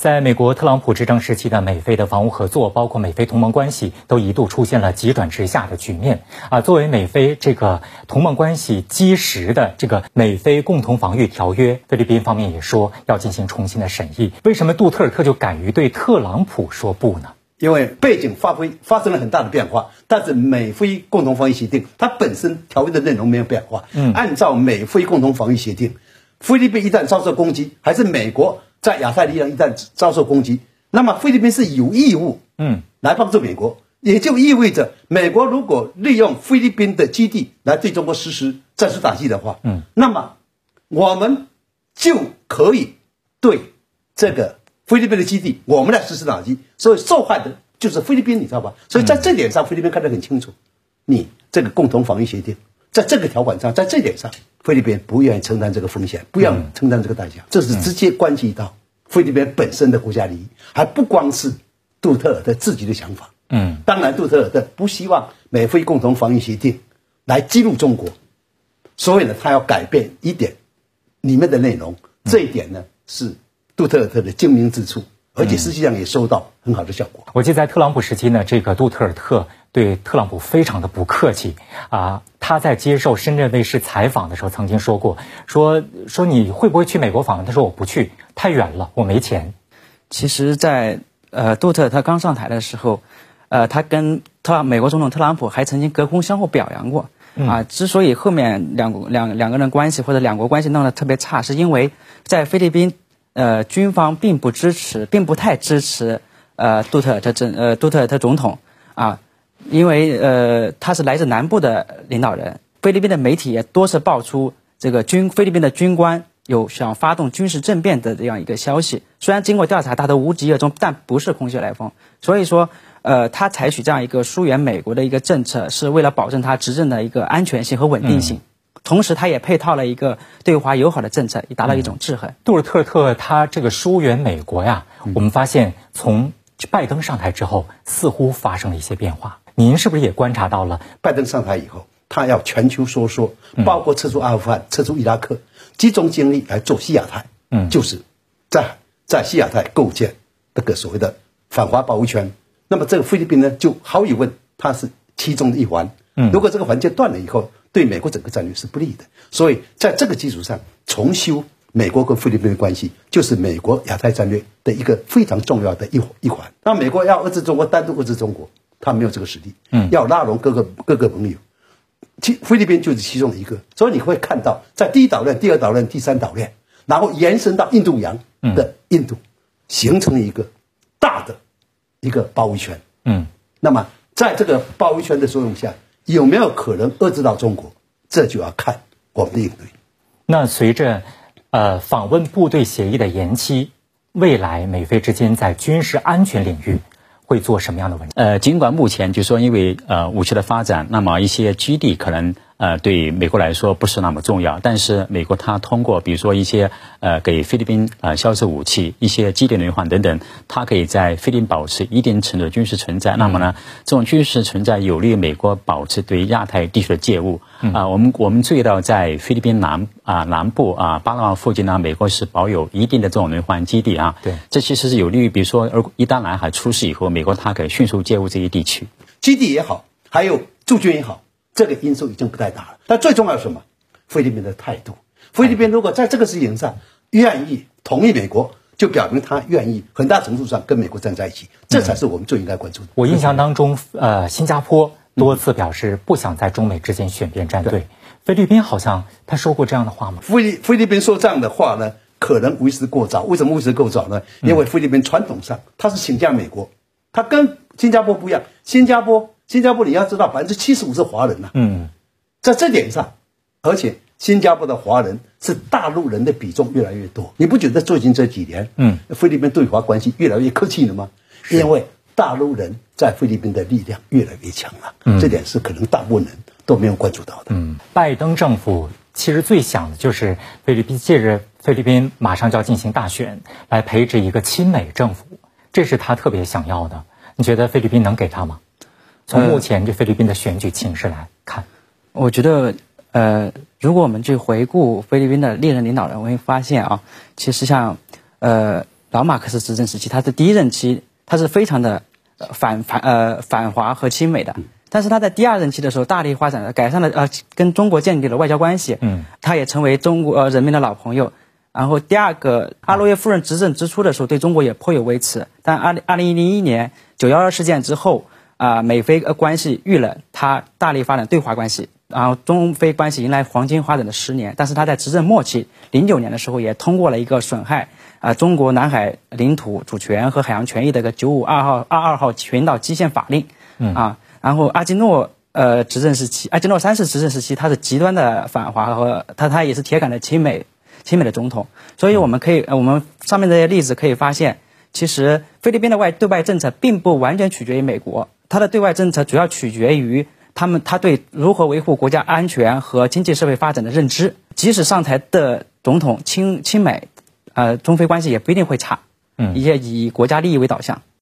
在美国特朗普执政时期的美菲的防务合作，包括美菲同盟关系，都一度出现了急转直下的局面。啊，作为美菲这个同盟关系基石的这个美菲共同防御条约，菲律宾方面也说要进行重新的审议。为什么杜特尔特就敢于对特朗普说不呢？因为背景发挥发生了很大的变化，但是美菲共同防御协定它本身条约的内容没有变化。嗯，按照美菲共同防御协定，菲律宾一旦遭受攻击，还是美国。在亚太力量一旦遭受攻击，那么菲律宾是有义务，嗯，来帮助美国，也就意味着美国如果利用菲律宾的基地来对中国实施战术打击的话，嗯，那么我们就可以对这个菲律宾的基地我们来实施打击，所以受害的就是菲律宾，你知道吧？所以在这点上，菲律宾看得很清楚，你这个共同防御协定在这个条款上，在这点上。菲律宾不愿意承担这个风险，不要承担这个代价，这是直接关系到菲律宾本身的国家利益，还不光是杜特尔的自己的想法。嗯，当然，杜特尔的不希望美菲共同防御协定来激怒中国，所以呢，他要改变一点里面的内容。这一点呢，是杜特尔特的精明之处，而且实际上也收到很好的效果。我记得在特朗普时期呢，这个杜特尔特。对特朗普非常的不客气啊！他在接受深圳卫视采访的时候曾经说过：“说说你会不会去美国访问？”他说：“我不去，太远了，我没钱。”其实，在呃杜特他刚上台的时候，呃，他跟特美国总统特朗普还曾经隔空相互表扬过啊。之所以后面两两两个人关系或者两国关系弄得特别差，是因为在菲律宾呃军方并不支持，并不太支持呃杜特尔特政呃杜特尔特总统啊。因为呃，他是来自南部的领导人，菲律宾的媒体也多次爆出这个军菲律宾的军官有想发动军事政变的这样一个消息。虽然经过调查，他都无疾而终，但不是空穴来风。所以说，呃，他采取这样一个疏远美国的一个政策，是为了保证他执政的一个安全性和稳定性。同时，他也配套了一个对华友好的政策，以达到一种制衡。杜尔特特他这个疏远美国呀，我们发现从拜登上台之后，似乎发生了一些变化。您是不是也观察到了，拜登上台以后，他要全球收缩，包括撤出阿富汗、撤出伊拉克，集中精力来做西亚太，嗯，就是在在西亚太构建这个所谓的反华保卫圈。那么这个菲律宾呢，就毫无疑问，它是其中的一环。嗯，如果这个环节断了以后，对美国整个战略是不利的。所以在这个基础上，重修美国跟菲律宾的关系，就是美国亚太战略的一个非常重要的一一环。那美国要遏制中国，单独遏制中国。他没有这个实力，嗯，要拉拢各个各个盟友，其菲律宾就是其中的一个，所以你会看到，在第一岛链、第二岛链、第三岛链，然后延伸到印度洋的印度，形成了一个大的一个包围圈，嗯，那么在这个包围圈的作用下，有没有可能遏制到中国？这就要看我们的应对。那随着呃访问部队协议的延期，未来美菲之间在军事安全领域。会做什么样的文章？呃，尽管目前就说因为呃武器的发展，那么一些基地可能。呃，对美国来说不是那么重要，但是美国它通过比如说一些呃给菲律宾呃销售武器、一些基地轮换等等，它可以在菲律宾保持一定程度的军事存在。那么呢，这种军事存在有利于美国保持对亚太地区的介入。啊，我们我们注意到在菲律宾南啊南部啊巴拿马附近呢，美国是保有一定的这种轮换基地啊。对，这其实是有利于比如说，而一旦南海出事以后，美国它可以迅速介入这些地区，基地也好，还有驻军也好。这个因素已经不太大了，但最重要是什么？菲律宾的态度。菲律宾如果在这个事情上愿意同意美国，就表明他愿意很大程度上跟美国站在一起，这才是我们最应该关注的。我印象当中，呃，新加坡多次表示不想在中美之间选边站队。菲律宾好像他说过这样的话吗？菲律菲律宾说这样的话呢，可能为时过早。为什么为时过早呢？因为菲律宾传统上他是倾向美国，他跟新加坡不一样。新加坡。新加坡你要知道，百分之七十五是华人呐。嗯，在这点上，而且新加坡的华人是大陆人的比重越来越多。你不觉得最近这几年，嗯，菲律宾对华关系越来越客气了吗？因为大陆人在菲律宾的力量越来越强了。嗯，这点是可能大部分人都没有关注到的。嗯，拜登政府其实最想的就是菲律宾借着菲律宾马上就要进行大选，来培植一个亲美政府，这是他特别想要的。你觉得菲律宾能给他吗？从目前这菲律宾的选举情势来看，我觉得，呃，如果我们去回顾菲律宾的历任领导人，我会发现啊，其实像，呃，老马克思执政时期，他的第一任期，他是非常的反反呃反华和亲美的。但是他在第二任期的时候，大力发展了，改善了呃跟中国建立了外交关系。嗯，他也成为中国人民的老朋友。然后第二个，阿罗耶夫人执政之初的时候，对中国也颇有微词。但二零二零零一年九幺二事件之后，啊，美菲关系遇冷，他大力发展对华关系，然后中非关系迎来黄金发展的十年。但是他在执政末期，零九年的时候也通过了一个损害啊中国南海领土主权和海洋权益的一个九五二号二二号群岛基线法令。嗯啊。然后阿基诺呃执政时期，阿基诺三世执政时期，他是极端的反华和他他也是铁杆的亲美亲美的总统，所以我们可以我们上面这些例子可以发现，其实菲律宾的外对外政策并不完全取决于美国，它的对外政策主要取决于他们他对如何维护国家安全和经济社会发展的认知。即使上台的总统亲亲美，呃中非关系也不一定会差，嗯，也以国家利益为导向。